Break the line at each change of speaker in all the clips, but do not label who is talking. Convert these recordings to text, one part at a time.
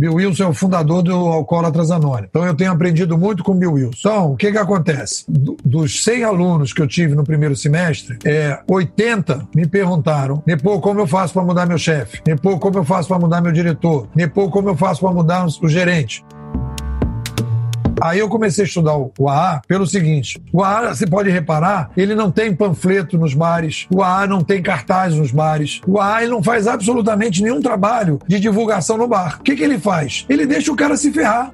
Bill Wilson é o fundador do Alcoólatras Anônimos. Então eu tenho aprendido muito com Bill Wilson. Então, o que que acontece? Do, dos 100 alunos que eu tive no primeiro semestre, é, 80 me perguntaram, Nepô, como eu faço para mudar meu chefe? Nepô, como eu faço para mudar meu diretor? Nepô, como eu faço para mudar o gerente? Aí eu comecei a estudar o AA pelo seguinte: o AA, você pode reparar, ele não tem panfleto nos bares, o AA não tem cartaz nos bares, o AA ele não faz absolutamente nenhum trabalho de divulgação no bar. O que, que ele faz? Ele deixa o cara se ferrar.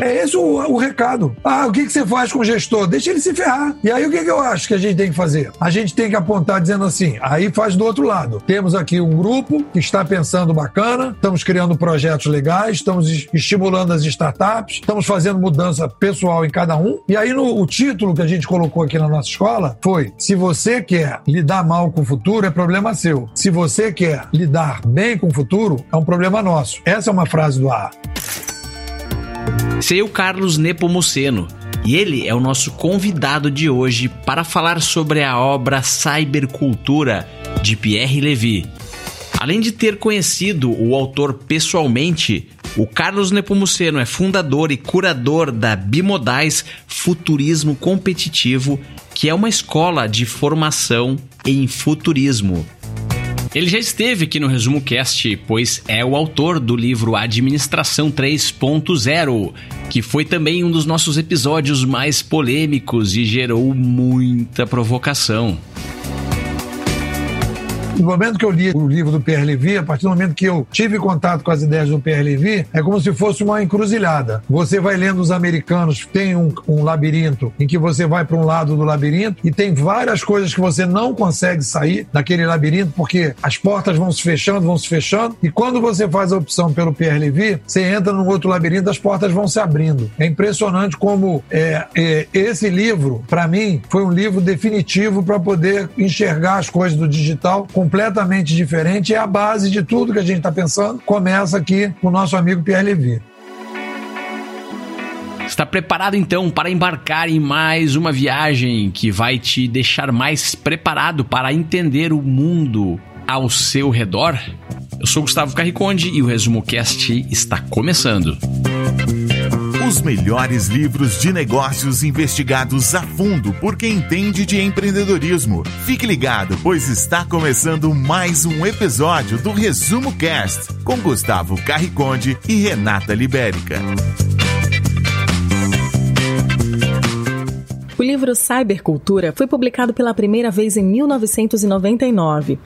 É esse o, o recado. Ah, o que, que você faz com o gestor? Deixa ele se ferrar. E aí o que, que eu acho que a gente tem que fazer? A gente tem que apontar dizendo assim, aí faz do outro lado. Temos aqui um grupo que está pensando bacana, estamos criando projetos legais, estamos estimulando as startups, estamos fazendo mudança pessoal em cada um. E aí no, o título que a gente colocou aqui na nossa escola foi: se você quer lidar mal com o futuro, é problema seu. Se você quer lidar bem com o futuro, é um problema nosso. Essa é uma frase do A.
Sei o Carlos Nepomuceno e ele é o nosso convidado de hoje para falar sobre a obra Cybercultura de Pierre Levy. Além de ter conhecido o autor pessoalmente, o Carlos Nepomuceno é fundador e curador da Bimodais Futurismo Competitivo, que é uma escola de formação em futurismo. Ele já esteve aqui no Resumo Cast, pois é o autor do livro Administração 3.0, que foi também um dos nossos episódios mais polêmicos e gerou muita provocação.
No momento que eu li o livro do Pierre Levy, a partir do momento que eu tive contato com as ideias do Pierre Levy, é como se fosse uma encruzilhada. Você vai lendo os americanos, tem um, um labirinto em que você vai para um lado do labirinto e tem várias coisas que você não consegue sair daquele labirinto porque as portas vão se fechando, vão se fechando. E quando você faz a opção pelo Pierre Levy, você entra num outro labirinto, as portas vão se abrindo. É impressionante como é, é esse livro, para mim, foi um livro definitivo para poder enxergar as coisas do digital com completamente diferente. É a base de tudo que a gente está pensando. Começa aqui com o nosso amigo Pierre Levy.
Está preparado então para embarcar em mais uma viagem que vai te deixar mais preparado para entender o mundo ao seu redor? Eu sou Gustavo Carriconde e o Resumo Cast está começando.
Os melhores livros de negócios investigados a fundo por quem entende de empreendedorismo. Fique ligado, pois está começando mais um episódio do Resumo Cast com Gustavo Carriconde e Renata Libérica.
O livro Cybercultura foi publicado pela primeira vez em 1999.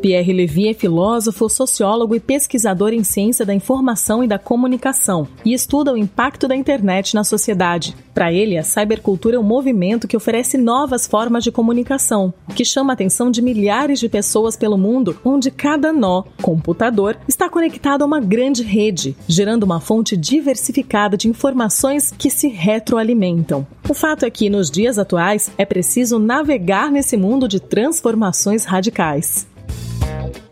Pierre Levy é filósofo, sociólogo e pesquisador em ciência da informação e da comunicação e estuda o impacto da internet na sociedade. Para ele, a cybercultura é um movimento que oferece novas formas de comunicação, que chama a atenção de milhares de pessoas pelo mundo, onde cada nó, computador, está conectado a uma grande rede, gerando uma fonte diversificada de informações que se retroalimentam. O fato é que, nos dias atuais, é preciso navegar nesse mundo de transformações radicais.
Thank you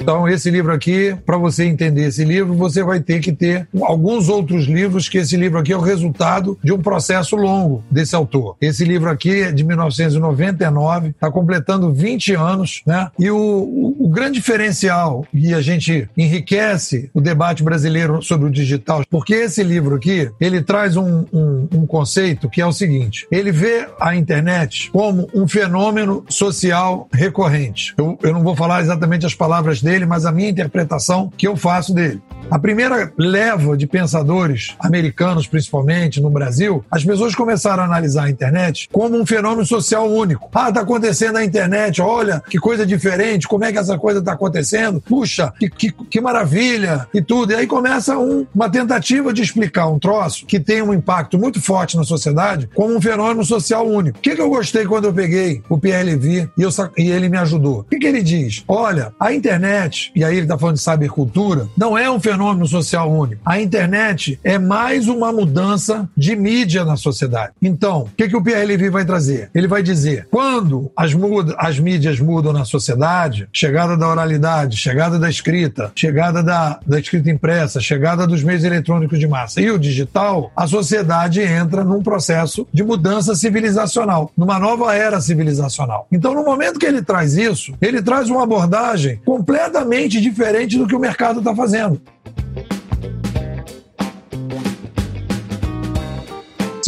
então, esse livro aqui, para você entender esse livro, você vai ter que ter alguns outros livros, que esse livro aqui é o resultado de um processo longo desse autor. Esse livro aqui é de 1999, está completando 20 anos, né? E o, o, o, grande diferencial, e a gente enriquece o debate brasileiro sobre o digital, porque esse livro aqui, ele traz um, um, um conceito que é o seguinte, ele vê a internet como um fenômeno social recorrente. Eu, eu não vou falar exatamente as palavras dele, dele, mas a minha interpretação que eu faço dele. A primeira leva de pensadores, americanos principalmente, no Brasil, as pessoas começaram a analisar a internet como um fenômeno social único. Ah, tá acontecendo na internet, olha que coisa diferente, como é que essa coisa tá acontecendo? Puxa, que, que, que maravilha e tudo. E aí começa um, uma tentativa de explicar um troço que tem um impacto muito forte na sociedade como um fenômeno social único. O que, que eu gostei quando eu peguei o Pierre Levy e, eu, e ele me ajudou? O que, que ele diz? Olha, a internet, e aí ele está falando de cybercultura, não é um fenômeno fenômeno social único. A internet é mais uma mudança de mídia na sociedade. Então, o que, que o Pierre Levy vai trazer? Ele vai dizer: quando as, muda, as mídias mudam na sociedade, chegada da oralidade, chegada da escrita, chegada da, da escrita impressa, chegada dos meios eletrônicos de massa e o digital, a sociedade entra num processo de mudança civilizacional, numa nova era civilizacional. Então, no momento que ele traz isso, ele traz uma abordagem completamente diferente do que o mercado está fazendo. Bye.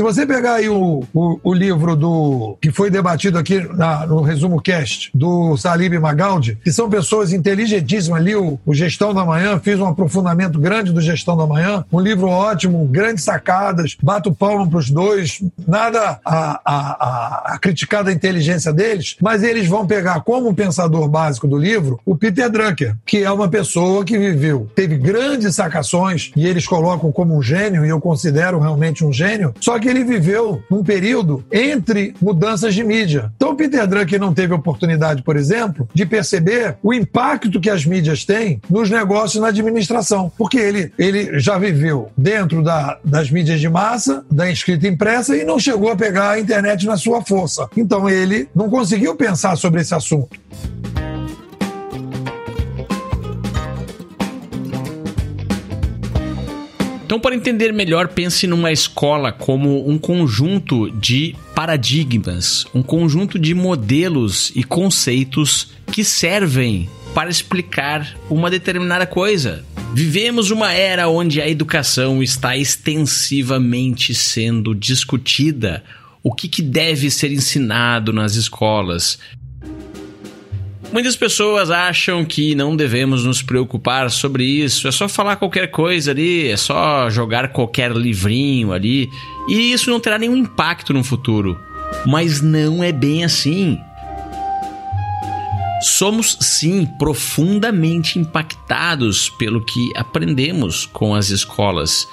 Se você pegar aí o, o, o, livro do que foi debatido aqui na, no resumo cast do Salib Magaldi, que são pessoas inteligentíssimas ali, o, o, Gestão da Manhã, fiz um aprofundamento grande do Gestão da Manhã, um livro ótimo, grandes sacadas, bato palmo para os dois, nada a, a, a, a criticar da inteligência deles, mas eles vão pegar como pensador básico do livro o Peter Drucker, que é uma pessoa que viveu, teve grandes sacações e eles colocam como um gênio, e eu considero realmente um gênio, só que ele viveu num período entre mudanças de mídia. Então, o Peter Drucker não teve oportunidade, por exemplo, de perceber o impacto que as mídias têm nos negócios na administração, porque ele, ele já viveu dentro da, das mídias de massa, da escrita impressa e não chegou a pegar a internet na sua força. Então, ele não conseguiu pensar sobre esse assunto.
Então, para entender melhor, pense numa escola como um conjunto de paradigmas, um conjunto de modelos e conceitos que servem para explicar uma determinada coisa. Vivemos uma era onde a educação está extensivamente sendo discutida. O que, que deve ser ensinado nas escolas? Muitas pessoas acham que não devemos nos preocupar sobre isso, é só falar qualquer coisa ali, é só jogar qualquer livrinho ali, e isso não terá nenhum impacto no futuro. Mas não é bem assim. Somos sim profundamente impactados pelo que aprendemos com as escolas.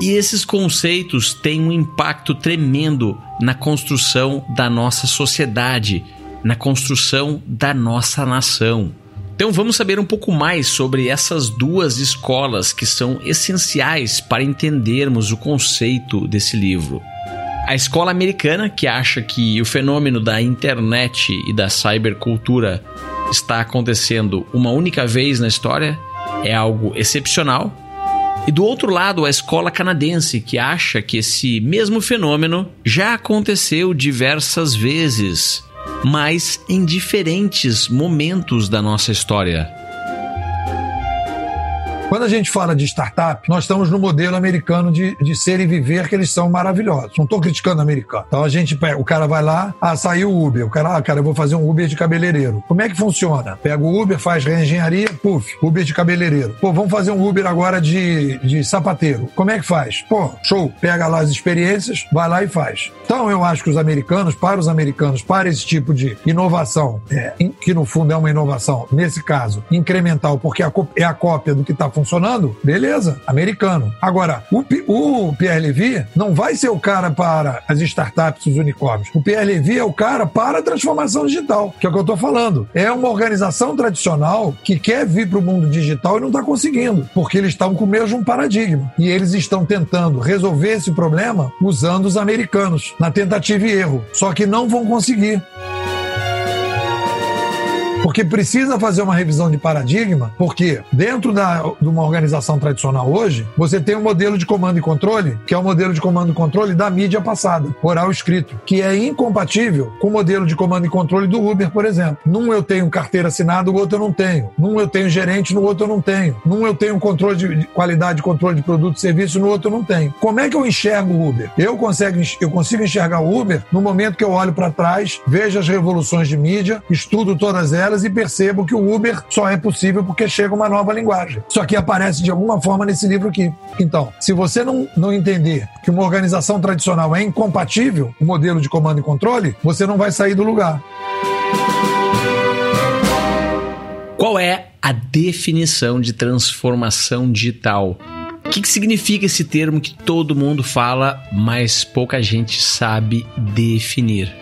E esses conceitos têm um impacto tremendo na construção da nossa sociedade na construção da nossa nação. Então vamos saber um pouco mais sobre essas duas escolas que são essenciais para entendermos o conceito desse livro. A escola americana, que acha que o fenômeno da internet e da cybercultura está acontecendo uma única vez na história, é algo excepcional. E do outro lado, a escola canadense, que acha que esse mesmo fenômeno já aconteceu diversas vezes mas em diferentes momentos da nossa história.
Quando a gente fala de startup, nós estamos no modelo americano de, de ser e viver, que eles são maravilhosos. Não estou criticando o americano. Então a gente pega, o cara vai lá, ah, saiu o Uber. O cara, ah, cara, eu vou fazer um Uber de cabeleireiro. Como é que funciona? Pega o Uber, faz reengenharia, puf, Uber de cabeleireiro. Pô, vamos fazer um Uber agora de, de sapateiro. Como é que faz? Pô, show. Pega lá as experiências, vai lá e faz. Então eu acho que os americanos, para os americanos, para esse tipo de inovação, é, que no fundo é uma inovação, nesse caso, incremental, porque é a cópia do que está funcionando, beleza, americano. Agora, o, o Pierre Levy não vai ser o cara para as startups, os unicórnios. O Pierre Levy é o cara para a transformação digital, que é o que eu estou falando. É uma organização tradicional que quer vir para o mundo digital e não está conseguindo, porque eles estão com o mesmo paradigma. E eles estão tentando resolver esse problema usando os americanos, na tentativa e erro. Só que não vão conseguir. Porque precisa fazer uma revisão de paradigma, porque dentro da, de uma organização tradicional hoje, você tem um modelo de comando e controle, que é o modelo de comando e controle da mídia passada, oral escrito, que é incompatível com o modelo de comando e controle do Uber, por exemplo. Num eu tenho carteira assinada, o outro eu não tenho. Num eu tenho gerente, no outro eu não tenho. Num eu tenho controle de qualidade, controle de produto e serviço, no outro eu não tenho. Como é que eu enxergo o Uber? Eu consigo, eu consigo enxergar o Uber no momento que eu olho para trás, vejo as revoluções de mídia, estudo todas elas e percebo que o Uber só é possível porque chega uma nova linguagem. Só que aparece de alguma forma nesse livro aqui. Então, se você não, não entender que uma organização tradicional é incompatível, o modelo de comando e controle, você não vai sair do lugar.
Qual é a definição de transformação digital? O que, que, significa esse termo que todo mundo fala, mas pouca gente sabe definir?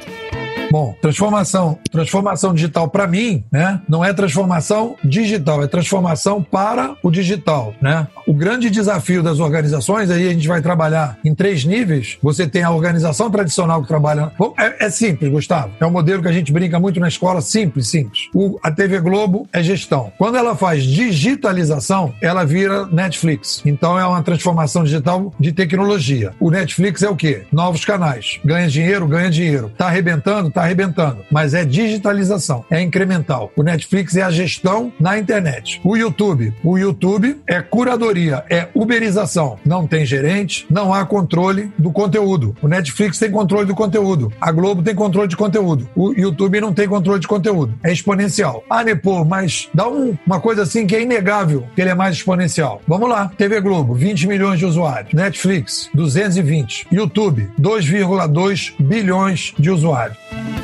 Bom, transformação, transformação digital para mim, né? Não é transformação digital, é transformação para o digital, né? O grande desafio das organizações aí a gente vai trabalhar em três níveis. Você tem a organização tradicional que trabalha. É, é simples, Gustavo. É um modelo que a gente brinca muito na escola, simples, simples. O, a TV Globo é gestão. Quando ela faz digitalização, ela vira Netflix. Então é uma transformação digital de tecnologia. O Netflix é o quê? Novos canais. Ganha dinheiro, ganha dinheiro. Tá arrebentando, tá arrebentando. Mas é digitalização, é incremental. O Netflix é a gestão na internet. O YouTube, o YouTube é curadoria, é uberização. Não tem gerente, não há controle do conteúdo. O Netflix tem controle do conteúdo. A Globo tem controle de conteúdo. O YouTube não tem controle de conteúdo. É exponencial. Ah, Nepô, mas dá um, uma coisa assim que é inegável que ele é mais exponencial. Vamos lá. TV Globo, 20 milhões de usuários. Netflix, 220. YouTube, 2,2 bilhões de usuários. Thank you.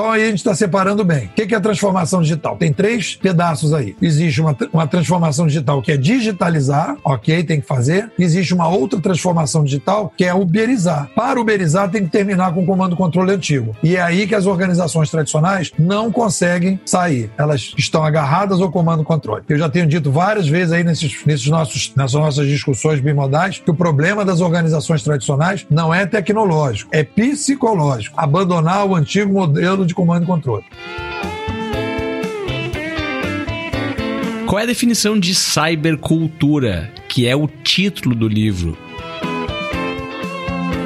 Então aí a gente está separando bem. O que é a transformação digital? Tem três pedaços aí. Existe uma, uma transformação digital que é digitalizar, ok, tem que fazer. Existe uma outra transformação digital que é uberizar. Para uberizar tem que terminar com o comando controle antigo. E é aí que as organizações tradicionais não conseguem sair. Elas estão agarradas ao comando controle. Eu já tenho dito várias vezes aí nesses, nesses nossos, nessas nossas discussões bimodais que o problema das organizações tradicionais não é tecnológico, é psicológico. Abandonar o antigo modelo de comando e controle.
Qual é a definição de cybercultura, que é o título do livro?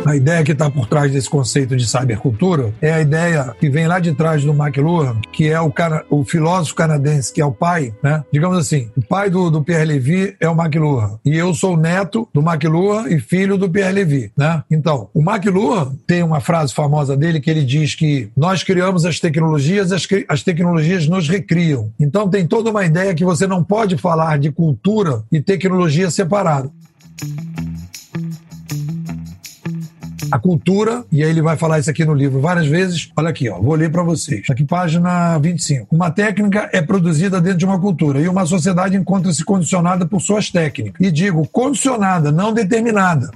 A ideia que está por trás desse conceito de cybercultura é a ideia que vem lá de trás do McLuhan, que é o, cara, o filósofo canadense, que é o pai, né? Digamos assim, o pai do, do Pierre Levy é o McLuhan. E eu sou neto do McLuhan e filho do Pierre Levy, né? Então, o McLuhan tem uma frase famosa dele que ele diz que nós criamos as tecnologias, as, as tecnologias nos recriam. Então, tem toda uma ideia que você não pode falar de cultura e tecnologia separado a cultura, e aí ele vai falar isso aqui no livro várias vezes. Olha aqui, ó, vou ler para vocês. Aqui, página 25. Uma técnica é produzida dentro de uma cultura e uma sociedade encontra-se condicionada por suas técnicas. E digo condicionada, não determinada.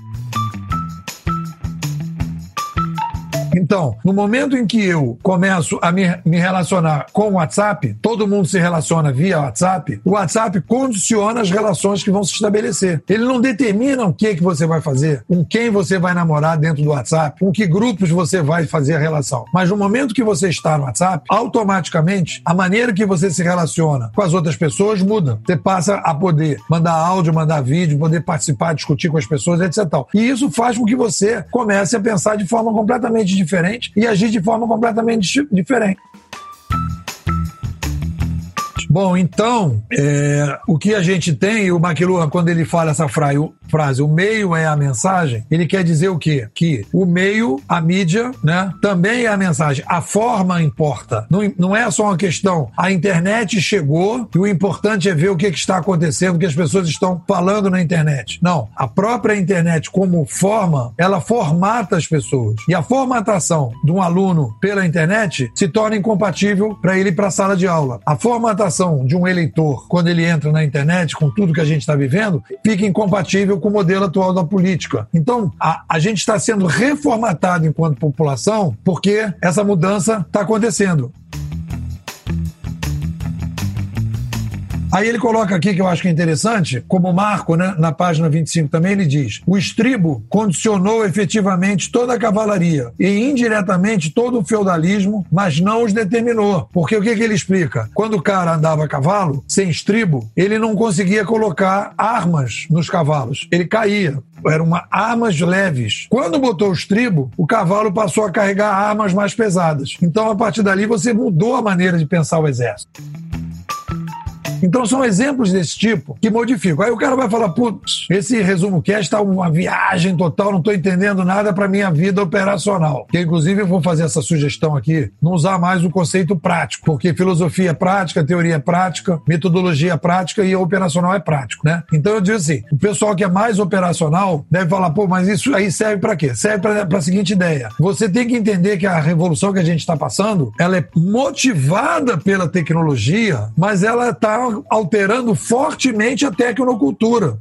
Então, no momento em que eu começo a me, me relacionar com o WhatsApp, todo mundo se relaciona via WhatsApp, o WhatsApp condiciona as relações que vão se estabelecer. Ele não determina o que, que você vai fazer, com quem você vai namorar dentro do WhatsApp, com que grupos você vai fazer a relação. Mas no momento que você está no WhatsApp, automaticamente a maneira que você se relaciona com as outras pessoas muda. Você passa a poder mandar áudio, mandar vídeo, poder participar, discutir com as pessoas, etc. E isso faz com que você comece a pensar de forma completamente diferente diferente e agir de forma completamente diferente. Bom, então, é, o que a gente tem, o McLuhan, quando ele fala essa frase, frase, o meio é a mensagem, ele quer dizer o quê? Que o meio, a mídia, né, também é a mensagem. A forma importa. Não, não é só uma questão. A internet chegou e o importante é ver o que, que está acontecendo, o que as pessoas estão falando na internet. Não. A própria internet, como forma, ela formata as pessoas. E a formatação de um aluno pela internet se torna incompatível para ele ir para a sala de aula. A formatação de um eleitor quando ele entra na internet, com tudo que a gente está vivendo, fica incompatível com o modelo atual da política. Então, a, a gente está sendo reformatado enquanto população porque essa mudança está acontecendo. Aí ele coloca aqui, que eu acho que é interessante, como marco, né, na página 25 também, ele diz: o estribo condicionou efetivamente toda a cavalaria e indiretamente todo o feudalismo, mas não os determinou. Porque o que, que ele explica? Quando o cara andava a cavalo, sem estribo, ele não conseguia colocar armas nos cavalos, ele caía. Eram armas leves. Quando botou o estribo, o cavalo passou a carregar armas mais pesadas. Então, a partir dali, você mudou a maneira de pensar o exército. Então são exemplos desse tipo que modificam. Aí o cara vai falar, putz, esse resumo cast está uma viagem total, não estou entendendo nada para minha vida operacional. Que inclusive eu vou fazer essa sugestão aqui, não usar mais o conceito prático, porque filosofia é prática, teoria é prática, metodologia é prática e operacional é prático, né? Então eu digo assim, o pessoal que é mais operacional deve falar, pô, mas isso aí serve para quê? Serve para a seguinte ideia. Você tem que entender que a revolução que a gente está passando, ela é motivada pela tecnologia, mas ela está alterando fortemente a tecnocultura.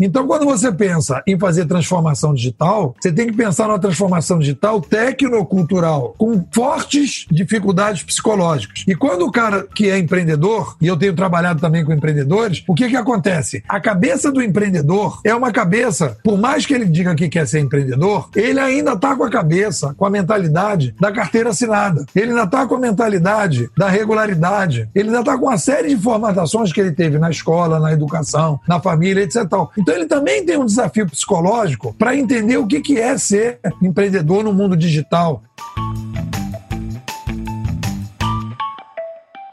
Então, quando você pensa em fazer transformação digital, você tem que pensar na transformação digital tecnocultural, com fortes dificuldades psicológicas. E quando o cara que é empreendedor, e eu tenho trabalhado também com empreendedores, o que que acontece? A cabeça do empreendedor é uma cabeça, por mais que ele diga que quer ser empreendedor, ele ainda está com a cabeça, com a mentalidade da carteira assinada. Ele ainda está com a mentalidade da regularidade. Ele ainda está com uma série de formatações que ele teve na escola, na educação, na família, etc. Então ele também tem um desafio psicológico para entender o que, é ser empreendedor no mundo digital.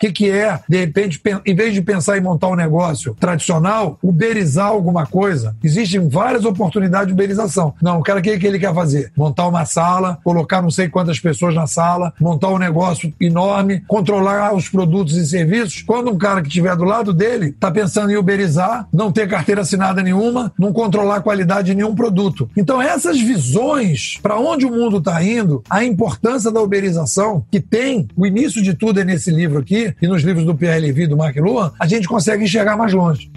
Que, que é, de repente, em vez de pensar em montar um negócio tradicional, uberizar alguma coisa. Existem várias oportunidades de uberização. Não, o cara, o que, que ele quer fazer? Montar uma sala, colocar não sei quantas pessoas na sala, montar um negócio enorme, controlar os produtos e serviços. Quando um cara que estiver do lado dele está pensando em uberizar, não ter carteira assinada nenhuma, não controlar a qualidade de nenhum produto. Então, essas visões, para onde o mundo está indo, a importância da uberização, que tem, o início de tudo é nesse livro aqui, e nos livros do Pierre Levy e do Mark Luan, a gente consegue enxergar mais longe.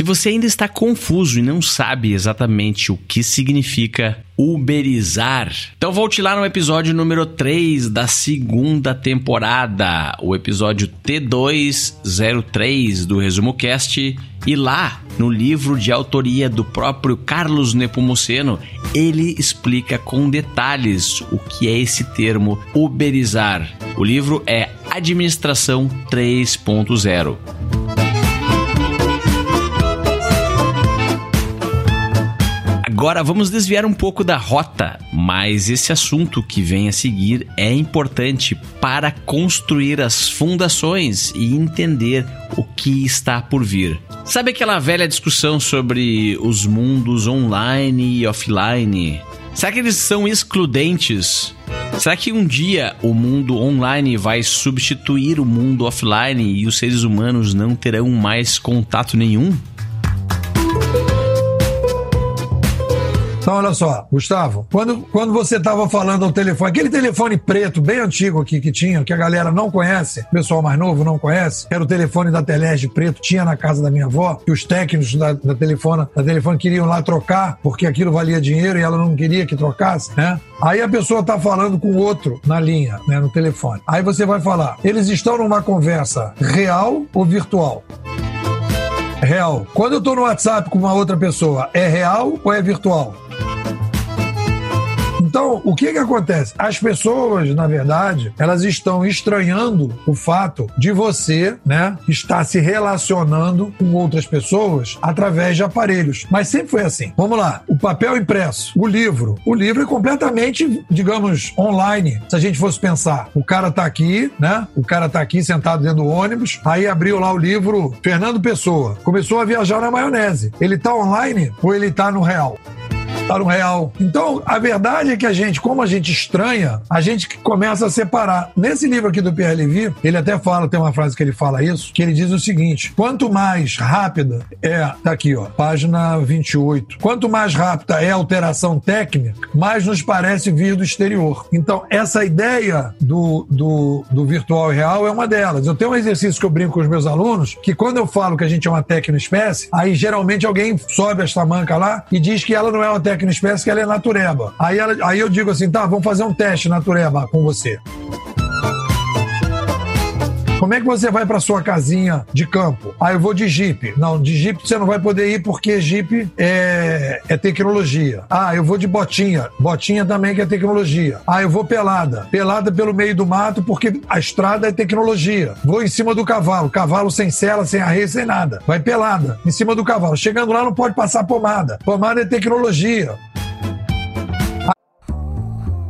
Se você ainda está confuso e não sabe exatamente o que significa uberizar, então volte lá no episódio número 3 da segunda temporada, o episódio T203 do Resumo Cast, e lá no livro de autoria do próprio Carlos Nepomuceno, ele explica com detalhes o que é esse termo uberizar. O livro é Administração 3.0. Agora vamos desviar um pouco da rota, mas esse assunto que vem a seguir é importante para construir as fundações e entender o que está por vir. Sabe aquela velha discussão sobre os mundos online e offline? Será que eles são excludentes? Será que um dia o mundo online vai substituir o mundo offline e os seres humanos não terão mais contato nenhum?
Então, olha só, Gustavo, quando, quando você estava falando ao telefone, aquele telefone preto, bem antigo aqui que tinha, que a galera não conhece, o pessoal mais novo não conhece, era o telefone da Telege preto, tinha na casa da minha avó, que os técnicos da, da, telefone, da telefone queriam lá trocar, porque aquilo valia dinheiro e ela não queria que trocasse, né? Aí a pessoa está falando com outro na linha, né, no telefone. Aí você vai falar, eles estão numa conversa real ou virtual? Real. Quando eu estou no WhatsApp com uma outra pessoa, é real ou é virtual? Então, o que que acontece? As pessoas, na verdade, elas estão estranhando o fato de você, né, estar se relacionando com outras pessoas através de aparelhos. Mas sempre foi assim. Vamos lá. O papel impresso, o livro. O livro é completamente, digamos, online. Se a gente fosse pensar, o cara tá aqui, né? O cara tá aqui sentado dentro do ônibus, aí abriu lá o livro Fernando Pessoa. Começou a viajar na maionese. Ele tá online ou ele tá no real? Para um real. Então, a verdade é que a gente, como a gente estranha, a gente começa a separar. Nesse livro aqui do Pierre Levy, ele até fala, tem uma frase que ele fala isso, que ele diz o seguinte: quanto mais rápida é, tá aqui, ó, página 28. Quanto mais rápida é a alteração técnica, mais nos parece vir do exterior. Então, essa ideia do, do, do virtual e real é uma delas. Eu tenho um exercício que eu brinco com os meus alunos, que quando eu falo que a gente é uma tecnoespécie, aí geralmente alguém sobe esta manca lá e diz que ela não é uma tecnoespécie espécie que ela é natureba. Aí, ela, aí eu digo assim, tá, vamos fazer um teste natureba com você. Como é que você vai para sua casinha de campo? Ah, eu vou de Jeep. Não, de Jeep você não vai poder ir porque Jeep é, é tecnologia. Ah, eu vou de botinha. Botinha também que é tecnologia. Ah, eu vou pelada. Pelada pelo meio do mato porque a estrada é tecnologia. Vou em cima do cavalo. Cavalo sem sela, sem arreio, sem nada. Vai pelada. Em cima do cavalo. Chegando lá não pode passar pomada. Pomada é tecnologia.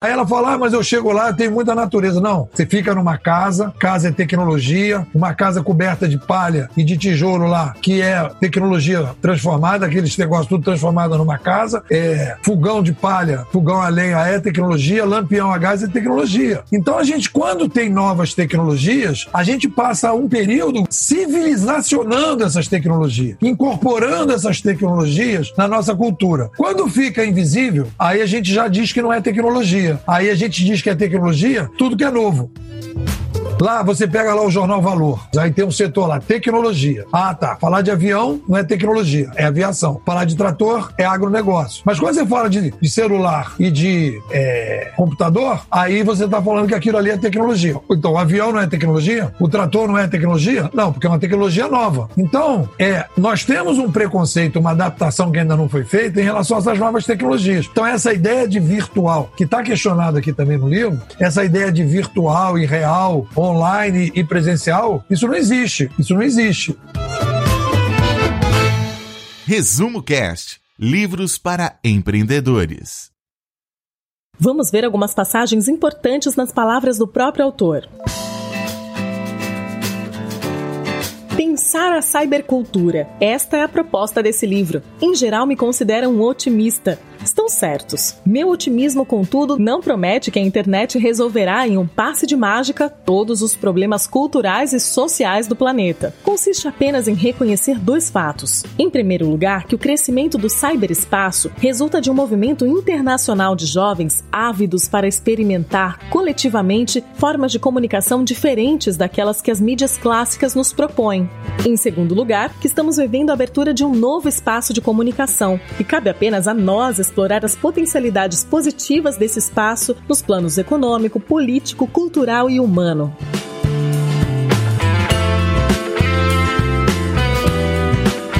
Aí ela fala, ah, mas eu chego lá, tem muita natureza. Não, você fica numa casa, casa é tecnologia, uma casa coberta de palha e de tijolo lá, que é tecnologia transformada, aqueles negócios tudo transformado numa casa, é fogão de palha, fogão a lenha é tecnologia, lampião a gás é tecnologia. Então a gente, quando tem novas tecnologias, a gente passa um período civilizacionando essas tecnologias, incorporando essas tecnologias na nossa cultura. Quando fica invisível, aí a gente já diz que não é tecnologia. Aí a gente diz que é tecnologia, tudo que é novo. Lá você pega lá o jornal Valor. Aí tem um setor lá, tecnologia. Ah, tá. Falar de avião não é tecnologia, é aviação. Falar de trator é agronegócio. Mas quando você fala de, de celular e de é, computador, aí você está falando que aquilo ali é tecnologia. Então, o avião não é tecnologia? O trator não é tecnologia? Não, porque é uma tecnologia nova. Então, é, nós temos um preconceito, uma adaptação que ainda não foi feita em relação a essas novas tecnologias. Então, essa ideia de virtual, que está questionada aqui também no livro, essa ideia de virtual e real, online e presencial, isso não existe. Isso não existe.
Resumo Cast Livros para empreendedores.
Vamos ver algumas passagens importantes nas palavras do próprio autor. Pensar a cybercultura. Esta é a proposta desse livro. Em geral, me considero um otimista estão certos. Meu otimismo, contudo, não promete que a internet resolverá em um passe de mágica todos os problemas culturais e sociais do planeta. Consiste apenas em reconhecer dois fatos. Em primeiro lugar, que o crescimento do cyberespaço resulta de um movimento internacional de jovens ávidos para experimentar coletivamente formas de comunicação diferentes daquelas que as mídias clássicas nos propõem. Em segundo lugar, que estamos vivendo a abertura de um novo espaço de comunicação e cabe apenas a nós explorar as potencialidades positivas desse espaço nos planos econômico, político, cultural e humano.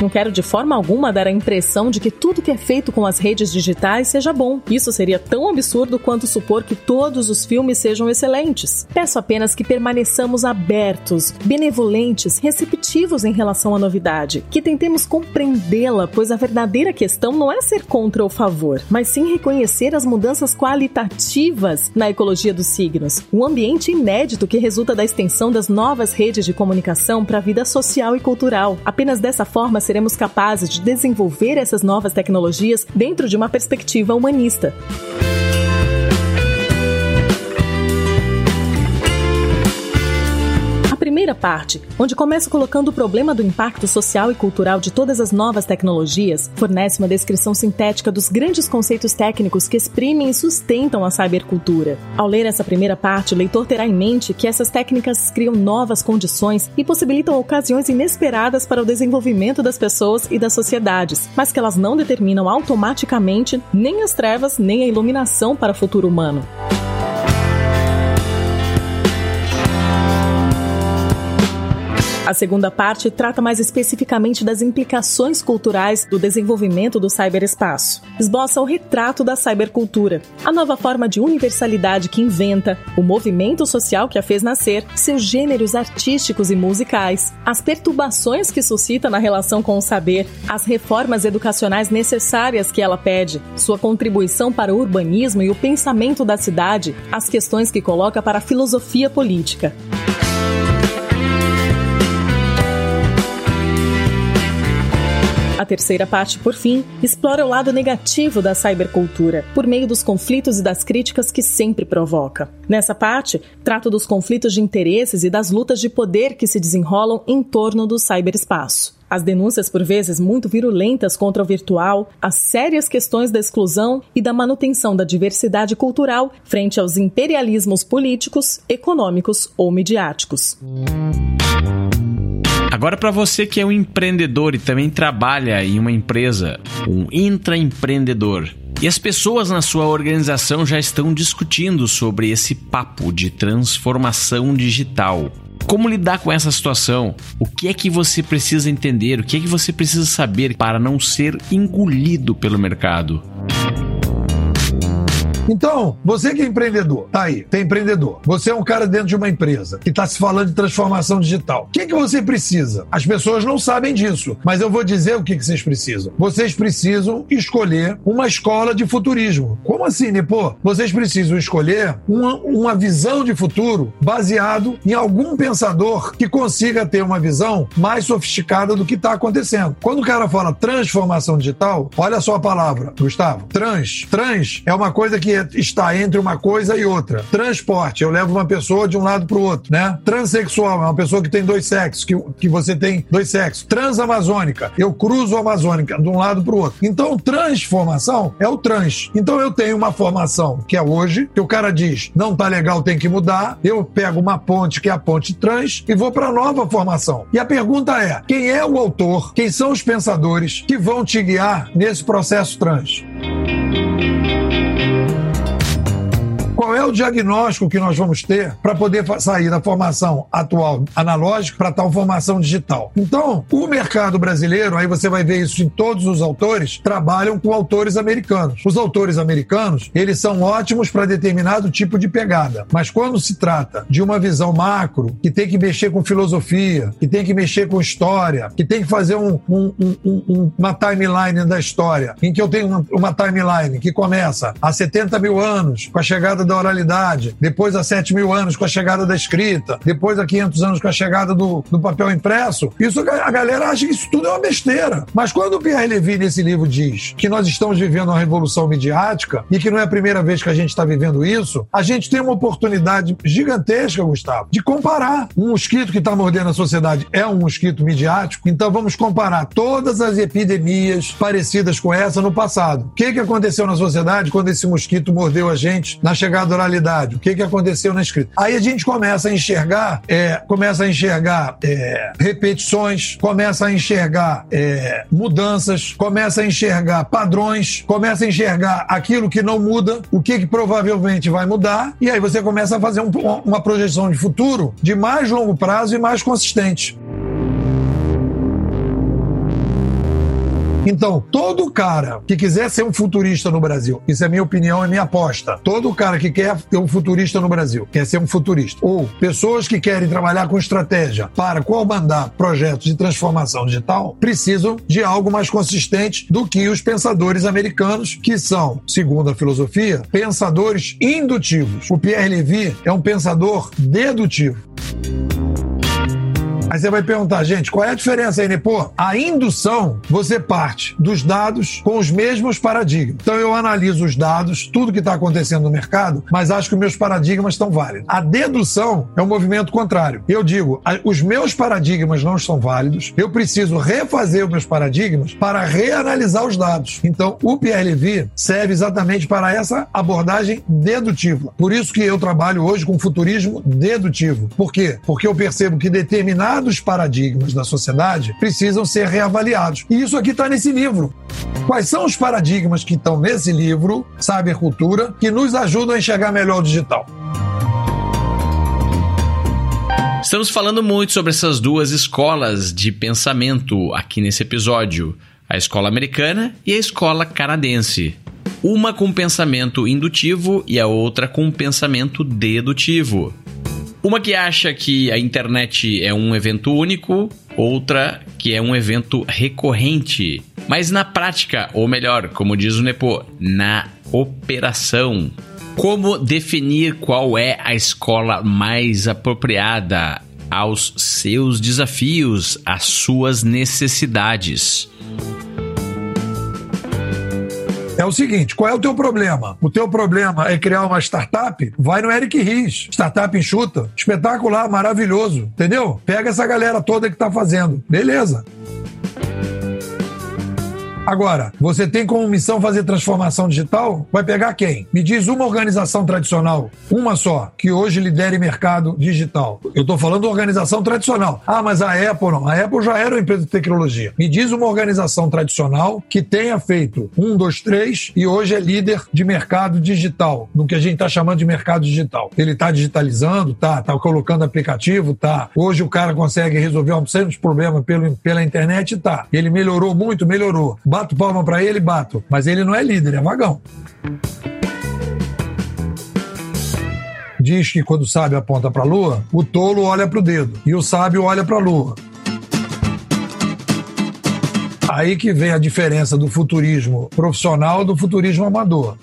Não quero de forma alguma dar a impressão de que tudo que é feito com as redes digitais seja bom. Isso seria tão absurdo quanto supor que todos os filmes sejam excelentes. Peço apenas que permaneçamos abertos, benevolentes, receptivos em relação à novidade, que tentemos compreendê-la, pois a verdadeira questão não é ser contra ou favor, mas sim reconhecer as mudanças qualitativas na ecologia dos signos, um ambiente inédito que resulta da extensão das novas redes de comunicação para a vida social e cultural. Apenas dessa forma seremos capazes de desenvolver essas novas tecnologias dentro de uma perspectiva humanista. Primeira parte, onde começa colocando o problema do impacto social e cultural de todas as novas tecnologias, fornece uma descrição sintética dos grandes conceitos técnicos que exprimem e sustentam a cybercultura. Ao ler essa primeira parte, o leitor terá em mente que essas técnicas criam novas condições e possibilitam ocasiões inesperadas para o desenvolvimento das pessoas e das sociedades, mas que elas não determinam automaticamente nem as trevas nem a iluminação para o futuro humano. A segunda parte trata mais especificamente das implicações culturais do desenvolvimento do cyberespaço. Esboça o retrato da cybercultura, a nova forma de universalidade que inventa, o movimento social que a fez nascer, seus gêneros artísticos e musicais, as perturbações que suscita na relação com o saber, as reformas educacionais necessárias que ela pede, sua contribuição para o urbanismo e o pensamento da cidade, as questões que coloca para a filosofia política. Terceira parte, por fim, explora o lado negativo da cybercultura, por meio dos conflitos e das críticas que sempre provoca. Nessa parte, trato dos conflitos de interesses e das lutas de poder que se desenrolam em torno do cyberespaço. As denúncias, por vezes muito virulentas contra o virtual, as sérias questões da exclusão e da manutenção da diversidade cultural frente aos imperialismos políticos, econômicos ou midiáticos.
Agora, para você que é um empreendedor e também trabalha em uma empresa, um intraempreendedor, e as pessoas na sua organização já estão discutindo sobre esse papo de transformação digital. Como lidar com essa situação? O que é que você precisa entender? O que é que você precisa saber para não ser engolido pelo mercado?
Então, você que é empreendedor, tá aí, tem empreendedor. Você é um cara dentro de uma empresa que está se falando de transformação digital. O que, que você precisa? As pessoas não sabem disso, mas eu vou dizer o que, que vocês precisam. Vocês precisam escolher uma escola de futurismo. Como assim, Nepô? Vocês precisam escolher uma, uma visão de futuro baseado em algum pensador que consiga ter uma visão mais sofisticada do que está acontecendo. Quando o cara fala transformação digital, olha só a palavra, Gustavo. Trans. Trans é uma coisa que está entre uma coisa e outra. Transporte, eu levo uma pessoa de um lado para o outro, né? Transsexual é uma pessoa que tem dois sexos, que, que você tem dois sexos. Transamazônica, eu cruzo a Amazônica de um lado para o outro. Então, transformação é o trans. Então, eu tenho uma formação que é hoje, que o cara diz, não tá legal, tem que mudar. Eu pego uma ponte, que é a ponte trans, e vou para nova formação. E a pergunta é: quem é o autor? Quem são os pensadores que vão te guiar nesse processo trans? Qual é o diagnóstico que nós vamos ter para poder sair da formação atual analógica para tal formação digital. Então, o mercado brasileiro, aí você vai ver isso em todos os autores, trabalham com autores americanos. Os autores americanos, eles são ótimos para determinado tipo de pegada, mas quando se trata de uma visão macro, que tem que mexer com filosofia, que tem que mexer com história, que tem que fazer um, um, um, uma timeline da história, em que eu tenho uma, uma timeline que começa há 70 mil anos, com a chegada da oralidade, depois há 7 mil anos com a chegada da escrita, depois há 500 anos com a chegada do, do papel impresso. Isso a galera acha que isso tudo é uma besteira. Mas quando o Pierre Levy nesse livro diz que nós estamos vivendo uma revolução midiática e que não é a primeira vez que a gente está vivendo isso, a gente tem uma oportunidade gigantesca, Gustavo, de comparar. Um mosquito que está mordendo a sociedade é um mosquito midiático, então vamos comparar todas as epidemias parecidas com essa no passado. O que, que aconteceu na sociedade quando esse mosquito mordeu a gente na chegada chegada oralidade, o que, que aconteceu na escrita. Aí a gente começa a enxergar, é, começa a enxergar é, repetições, começa a enxergar é, mudanças, começa a enxergar padrões, começa a enxergar aquilo que não muda, o que, que provavelmente vai mudar, e aí você começa a fazer um, uma projeção de futuro de mais longo prazo e mais consistente. Então, todo cara que quiser ser um futurista no Brasil, isso é minha opinião, é minha aposta. Todo cara que quer ser um futurista no Brasil, quer ser um futurista, ou pessoas que querem trabalhar com estratégia para comandar projetos de transformação digital, precisam de algo mais consistente do que os pensadores americanos, que são, segundo a filosofia, pensadores indutivos. O Pierre Levy é um pensador dedutivo. Aí você vai perguntar, gente, qual é a diferença aí, né? Pô, a indução, você parte dos dados com os mesmos paradigmas. Então eu analiso os dados, tudo que está acontecendo no mercado, mas acho que os meus paradigmas estão válidos. A dedução é um movimento contrário. Eu digo, os meus paradigmas não estão válidos, eu preciso refazer os meus paradigmas para reanalisar os dados. Então, o PLV serve exatamente para essa abordagem dedutiva. Por isso que eu trabalho hoje com futurismo dedutivo. Por quê? Porque eu percebo que determinado determinados paradigmas da sociedade precisam ser reavaliados. E isso aqui está nesse livro. Quais são os paradigmas que estão nesse livro, Cybercultura, que nos ajudam a enxergar melhor o digital?
Estamos falando muito sobre essas duas escolas de pensamento aqui nesse episódio: a escola americana e a escola canadense. Uma com pensamento indutivo e a outra com pensamento dedutivo. Uma que acha que a internet é um evento único, outra que é um evento recorrente. Mas na prática, ou melhor, como diz o Nepo, na operação. Como definir qual é a escola mais apropriada aos seus desafios, às suas necessidades?
O seguinte, qual é o teu problema? O teu problema é criar uma startup? Vai no Eric Ries, startup enxuta, espetacular, maravilhoso, entendeu? Pega essa galera toda que tá fazendo, beleza. Agora, você tem como missão fazer transformação digital? Vai pegar quem? Me diz uma organização tradicional, uma só, que hoje lidere mercado digital. Eu estou falando organização tradicional. Ah, mas a Apple não. A Apple já era uma empresa de tecnologia. Me diz uma organização tradicional que tenha feito um, dois, três e hoje é líder de mercado digital, no que a gente está chamando de mercado digital. Ele está digitalizando, tá, tá colocando aplicativo, tá. Hoje o cara consegue resolver um de problemas pelo, pela internet, tá. Ele melhorou muito, melhorou Bato palma para ele, bato. Mas ele não é líder, é vagão. Diz que quando o sábio aponta para a lua, o tolo olha para o dedo e o sábio olha para a lua. Aí que vem a diferença do futurismo profissional do futurismo amador.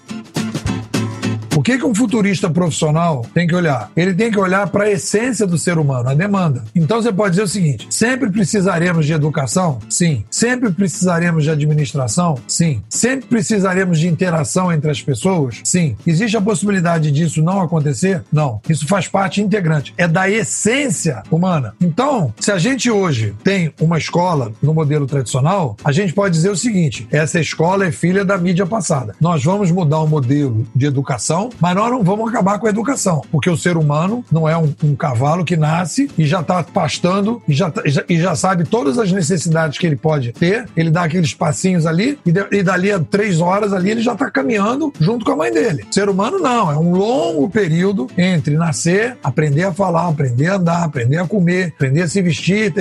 O que, que um futurista profissional tem que olhar? Ele tem que olhar para a essência do ser humano, a demanda. Então você pode dizer o seguinte: sempre precisaremos de educação? Sim. Sempre precisaremos de administração? Sim. Sempre precisaremos de interação entre as pessoas? Sim. Existe a possibilidade disso não acontecer? Não. Isso faz parte integrante. É da essência humana. Então, se a gente hoje tem uma escola no modelo tradicional, a gente pode dizer o seguinte: essa escola é filha da mídia passada. Nós vamos mudar o modelo de educação mas nós não vamos acabar com a educação, porque o ser humano não é um, um cavalo que nasce e já está pastando e já, tá, e já sabe todas as necessidades que ele pode ter. Ele dá aqueles passinhos ali e, de, e dali a três horas ali ele já está caminhando junto com a mãe dele. O ser humano não, é um longo período entre nascer, aprender a falar, aprender a andar, aprender a comer, aprender a se vestir,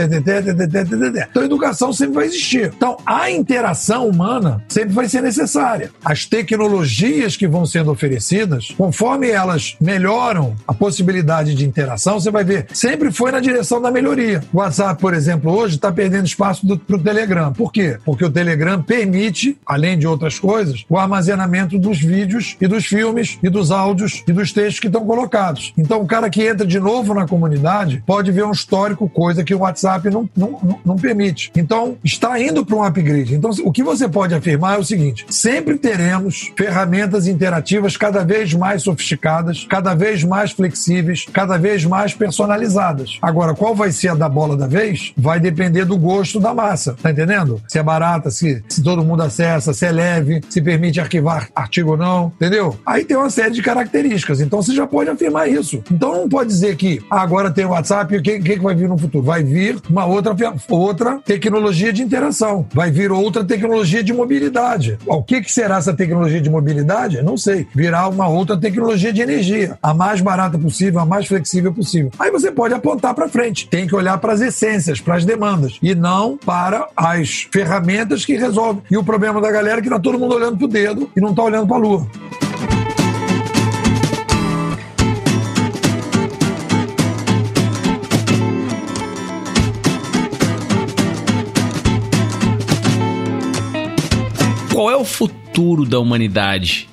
então a educação sempre vai existir. Então a interação humana sempre vai ser necessária. As tecnologias que vão sendo oferecidas conforme elas melhoram a possibilidade de interação, você vai ver, sempre foi na direção da melhoria. O WhatsApp, por exemplo, hoje está perdendo espaço para o Telegram. Por quê? Porque o Telegram permite, além de outras coisas, o armazenamento dos vídeos e dos filmes e dos áudios e dos textos que estão colocados. Então, o cara que entra de novo na comunidade pode ver um histórico, coisa que o WhatsApp não, não, não permite. Então, está indo para um upgrade. Então, o que você pode afirmar é o seguinte: sempre teremos ferramentas interativas cada vez vez mais sofisticadas, cada vez mais flexíveis, cada vez mais personalizadas. Agora, qual vai ser a da bola da vez? Vai depender do gosto da massa, tá entendendo? Se é barata, se, se todo mundo acessa, se é leve, se permite arquivar artigo ou não, entendeu? Aí tem uma série de características, então você já pode afirmar isso. Então não pode dizer que ah, agora tem o WhatsApp e o que, que, vai vir no futuro? Vai vir uma outra, outra tecnologia de interação, vai vir outra tecnologia de mobilidade. O que, que será essa tecnologia de mobilidade? Não sei. Virá uma outra tecnologia de energia, a mais barata possível, a mais flexível possível. Aí você pode apontar para frente. Tem que olhar para as essências, para as demandas e não para as ferramentas que resolvem. E o problema da galera é que tá todo mundo olhando pro dedo e não tá olhando para a lua.
Qual é o futuro da humanidade?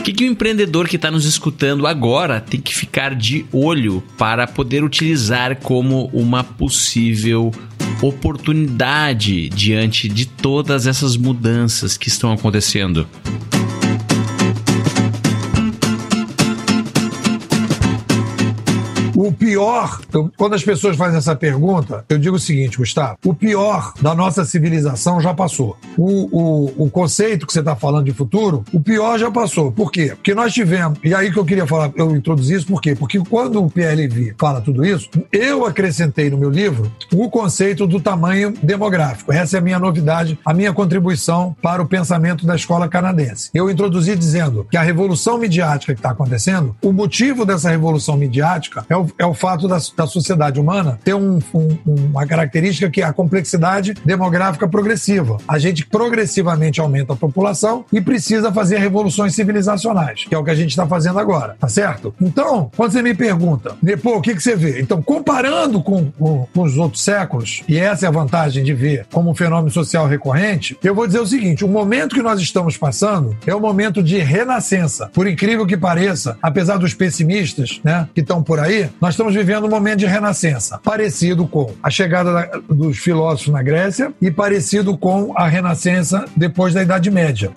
O que, que o empreendedor que está nos escutando agora tem que ficar de olho para poder utilizar como uma possível oportunidade diante de todas essas mudanças que estão acontecendo?
Pior, quando as pessoas fazem essa pergunta, eu digo o seguinte, Gustavo: o pior da nossa civilização já passou. O, o, o conceito que você está falando de futuro, o pior já passou. Por quê? Porque nós tivemos, e aí que eu queria falar, eu introduzi isso, por quê? Porque quando o Pierre Levy fala tudo isso, eu acrescentei no meu livro o conceito do tamanho demográfico. Essa é a minha novidade, a minha contribuição para o pensamento da escola canadense. Eu introduzi dizendo que a revolução midiática que está acontecendo, o motivo dessa revolução midiática é o é o fato da, da sociedade humana ter um, um, uma característica que é a complexidade demográfica progressiva. A gente progressivamente aumenta a população e precisa fazer revoluções civilizacionais, que é o que a gente está fazendo agora, tá certo? Então, quando você me pergunta, pô, o que, que você vê? Então, comparando com, com, com os outros séculos, e essa é a vantagem de ver como um fenômeno social recorrente, eu vou dizer o seguinte: o momento que nós estamos passando é um momento de renascença. Por incrível que pareça, apesar dos pessimistas né, que estão por aí, nós estamos vivendo um momento de renascença, parecido com a chegada da, dos filósofos na Grécia e parecido com a renascença depois da Idade Média.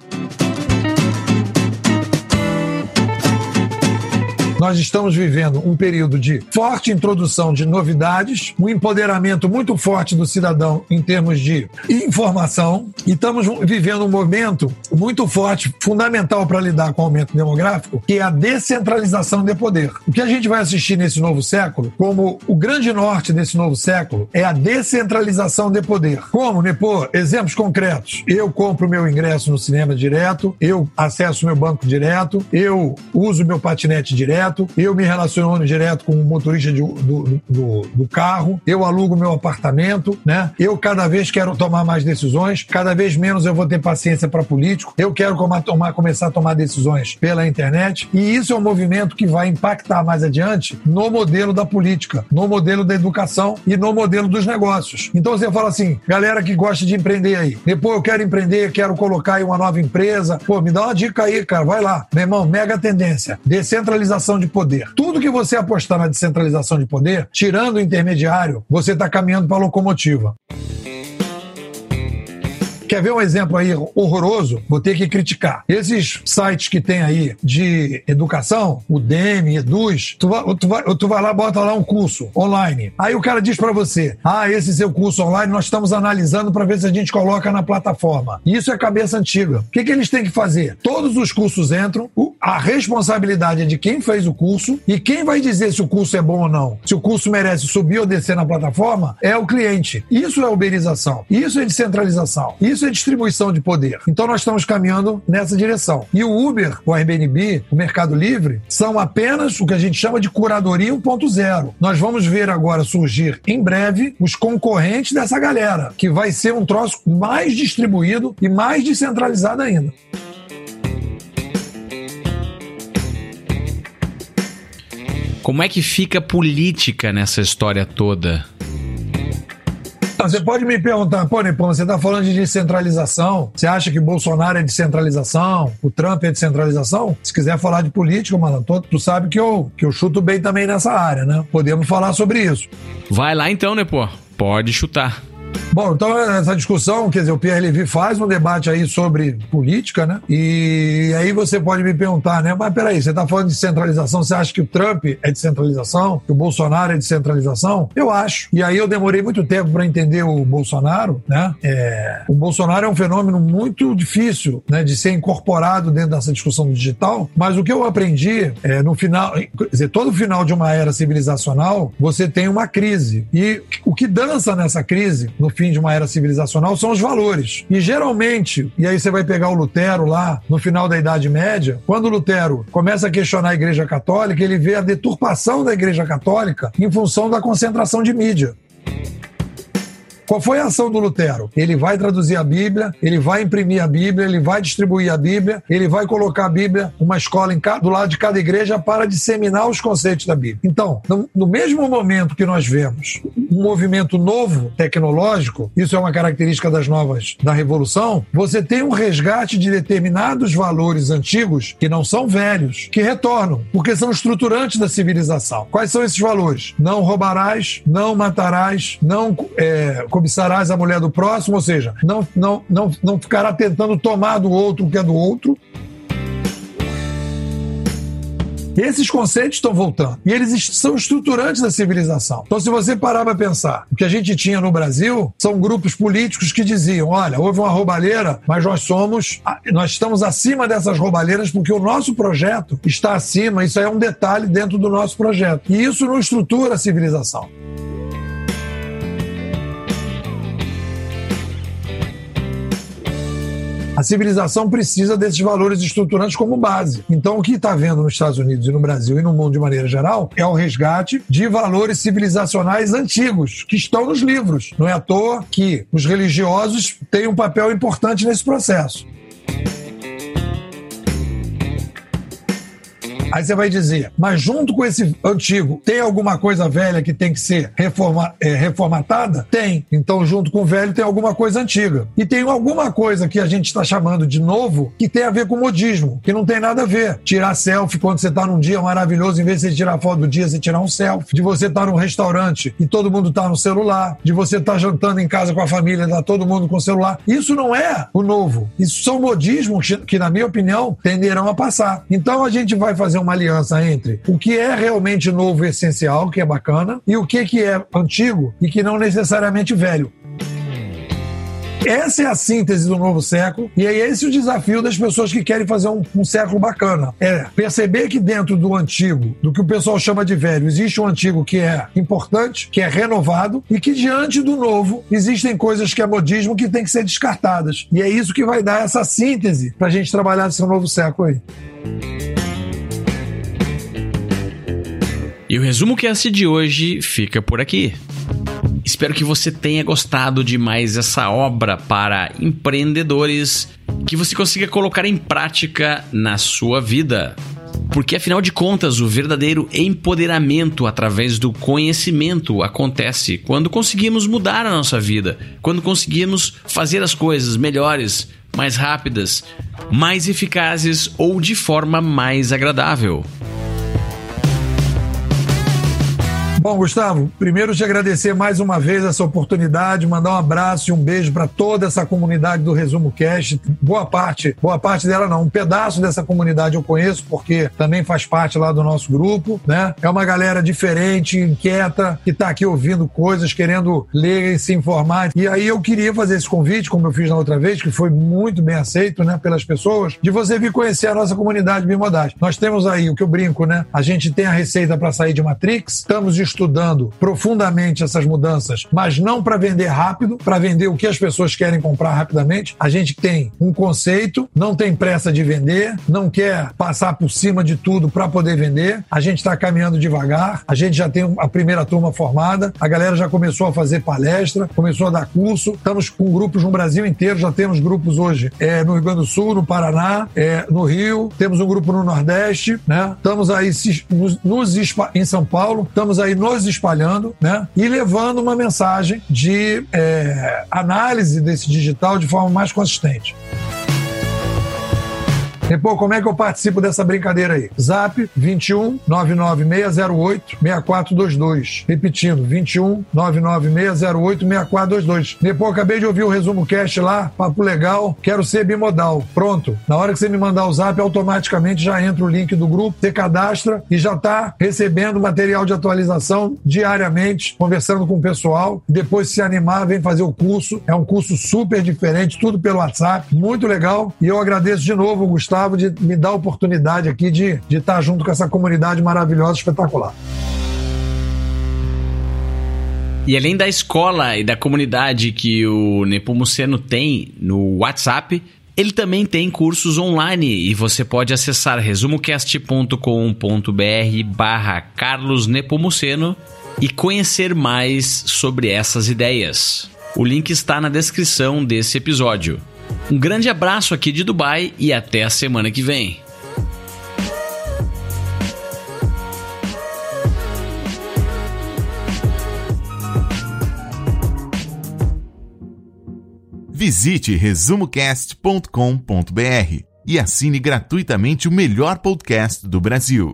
Nós estamos vivendo um período de forte introdução de novidades, um empoderamento muito forte do cidadão em termos de informação, e estamos vivendo um momento muito forte, fundamental para lidar com o aumento demográfico, que é a descentralização de poder. O que a gente vai assistir nesse novo século, como o grande norte desse novo século, é a descentralização de poder. Como, Nepo? Exemplos concretos. Eu compro meu ingresso no cinema direto, eu acesso meu banco direto, eu uso meu patinete direto, eu me relaciono direto com o motorista de, do, do, do, carro, eu alugo meu apartamento, né? Eu cada vez quero tomar mais decisões, cada vez menos eu vou ter paciência para político, eu quero tomar, começar a tomar decisões pela internet, e isso é um movimento que vai impactar mais adiante no modelo da política, no modelo da educação e no modelo dos negócios. Então você fala assim, galera que gosta de empreender aí, depois eu quero empreender, quero colocar aí uma nova empresa, pô, me dá uma dica aí, cara, vai lá. Meu irmão, mega tendência, descentralização de poder. Tudo que você apostar na descentralização de poder, tirando o intermediário, você está caminhando para a locomotiva. Quer ver um exemplo aí horroroso? Vou ter que criticar. Esses sites que tem aí de educação, o DEM, Eduz, tu vai, tu, vai, tu vai lá, bota lá um curso online. Aí o cara diz para você: ah, esse seu curso online nós estamos analisando para ver se a gente coloca na plataforma. Isso é cabeça antiga. O que, que eles têm que fazer? Todos os cursos entram, a responsabilidade é de quem fez o curso e quem vai dizer se o curso é bom ou não, se o curso merece subir ou descer na plataforma, é o cliente. Isso é uberização. Isso é descentralização. Isso isso é distribuição de poder. Então nós estamos caminhando nessa direção. E o Uber, o Airbnb, o Mercado Livre, são apenas o que a gente chama de curadoria 1.0. Nós vamos ver agora surgir em breve os concorrentes dessa galera, que vai ser um troço mais distribuído e mais descentralizado ainda.
Como é que fica a política nessa história toda?
Você pode me perguntar, pô, Nepão, você está falando de descentralização? Você acha que Bolsonaro é descentralização? O Trump é descentralização? Se quiser falar de política, mano, tu, tu sabe que eu, que eu chuto bem também nessa área, né? Podemos falar sobre isso.
Vai lá então, né, pô? Pode chutar.
Bom, então essa discussão, quer dizer, o Pierre Levy faz um debate aí sobre política, né? E aí você pode me perguntar, né? Mas peraí, você está falando de centralização, você acha que o Trump é de centralização? Que o Bolsonaro é de centralização? Eu acho. E aí eu demorei muito tempo para entender o Bolsonaro, né? É... o Bolsonaro é um fenômeno muito difícil, né, de ser incorporado dentro dessa discussão digital, mas o que eu aprendi é no final, quer dizer, todo final de uma era civilizacional, você tem uma crise. E o que dança nessa crise, no fim de uma era civilizacional são os valores. E geralmente, e aí você vai pegar o Lutero lá no final da Idade Média, quando Lutero começa a questionar a Igreja Católica, ele vê a deturpação da Igreja Católica em função da concentração de mídia. Qual foi a ação do Lutero? Ele vai traduzir a Bíblia, ele vai imprimir a Bíblia, ele vai distribuir a Bíblia, ele vai colocar a Bíblia, uma escola cada, do lado de cada igreja para disseminar os conceitos da Bíblia. Então, no, no mesmo momento que nós vemos um movimento novo tecnológico, isso é uma característica das novas da revolução, você tem um resgate de determinados valores antigos que não são velhos, que retornam, porque são estruturantes da civilização. Quais são esses valores? Não roubarás, não matarás, não é, cobiçarás a mulher do próximo, ou seja, não, não, não, não ficará tentando tomar do outro o que é do outro. Esses conceitos estão voltando. E eles são estruturantes da civilização. Então, se você parar para pensar, o que a gente tinha no Brasil são grupos políticos que diziam: olha, houve uma roubalheira, mas nós somos, nós estamos acima dessas roubalheiras porque o nosso projeto está acima. Isso é um detalhe dentro do nosso projeto. E isso não estrutura a civilização. A civilização precisa desses valores estruturantes como base. Então, o que está vendo nos Estados Unidos e no Brasil e no mundo de maneira geral é o resgate de valores civilizacionais antigos que estão nos livros. Não é à toa que os religiosos têm um papel importante nesse processo. Aí você vai dizer, mas junto com esse antigo, tem alguma coisa velha que tem que ser reforma, é, reformatada? Tem. Então, junto com o velho, tem alguma coisa antiga. E tem alguma coisa que a gente está chamando de novo que tem a ver com modismo, que não tem nada a ver. Tirar selfie quando você está num dia maravilhoso, em vez de você tirar foto do dia, você tirar um selfie. De você estar tá num restaurante e todo mundo está no celular. De você estar tá jantando em casa com a família, tá todo mundo com o celular. Isso não é o novo. Isso são modismos que, na minha opinião, tenderão a passar. Então, a gente vai fazer uma aliança entre o que é realmente novo e essencial, que é bacana, e o que, que é antigo e que não necessariamente velho. Essa é a síntese do novo século e é esse o desafio das pessoas que querem fazer um, um, século bacana. É perceber que dentro do antigo, do que o pessoal chama de velho, existe um antigo que é importante, que é renovado e que diante do novo existem coisas que é modismo que tem que ser descartadas. E é isso que vai dar essa síntese para a gente trabalhar nesse novo século aí.
E o resumo cast de hoje fica por aqui. Espero que você tenha gostado de mais essa obra para empreendedores, que você consiga colocar em prática na sua vida. Porque afinal de contas, o verdadeiro empoderamento através do conhecimento acontece quando conseguimos mudar a nossa vida, quando conseguimos fazer as coisas melhores, mais rápidas, mais eficazes ou de forma mais agradável.
Bom, Gustavo, primeiro te agradecer mais uma vez essa oportunidade, mandar um abraço e um beijo para toda essa comunidade do Resumo Cast. Boa parte, boa parte dela não, um pedaço dessa comunidade eu conheço porque também faz parte lá do nosso grupo, né? É uma galera diferente, inquieta, que está aqui ouvindo coisas, querendo ler e se informar. E aí eu queria fazer esse convite, como eu fiz na outra vez, que foi muito bem aceito, né, pelas pessoas, de você vir conhecer a nossa comunidade Bimodais. Nós temos aí o que eu brinco, né? A gente tem a receita para sair de Matrix, estamos estudando profundamente essas mudanças, mas não para vender rápido, para vender o que as pessoas querem comprar rapidamente. A gente tem um conceito, não tem pressa de vender, não quer passar por cima de tudo para poder vender. A gente está caminhando devagar, a gente já tem a primeira turma formada, a galera já começou a fazer palestra, começou a dar curso. Estamos com grupos no Brasil inteiro, já temos grupos hoje é, no Rio Grande do Sul, no Paraná, é, no Rio, temos um grupo no Nordeste, né? Estamos aí nos, nos, em São Paulo, estamos aí nos espalhando, né? E levando uma mensagem de é, análise desse digital de forma mais consistente. E, pô, como é que eu participo dessa brincadeira aí? Zap 21 99608 6422. Repetindo, 21 99608 6422. Depois, acabei de ouvir o resumo cast lá, papo legal, quero ser bimodal. Pronto. Na hora que você me mandar o zap, automaticamente já entra o link do grupo, você cadastra e já está recebendo material de atualização diariamente, conversando com o pessoal. Depois, se animar, vem fazer o curso. É um curso super diferente, tudo pelo WhatsApp, muito legal. E eu agradeço de novo, Gustavo Gustavo, de me dar a oportunidade aqui de, de estar junto com essa comunidade maravilhosa, espetacular.
E além da escola e da comunidade que o Nepomuceno tem no WhatsApp, ele também tem cursos online e você pode acessar resumocast.com.br barra Carlos Nepomuceno e conhecer mais sobre essas ideias. O link está na descrição desse episódio. Um grande abraço aqui de Dubai e até a semana que vem.
Visite resumocast.com.br e assine gratuitamente o melhor podcast do Brasil.